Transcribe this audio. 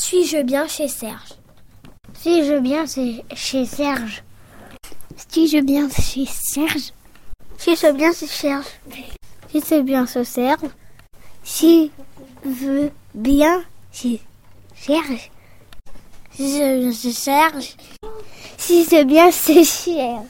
Suis-je bien chez Serge? Suis-je bien chez Serge? Suis-je bien chez Serge? Suis-je bien chez Serge? Suis-je bien chez Serge. Si veux bien chez Serge. Si je bien chez Serge. Si c'est bien c'est bien chez Serge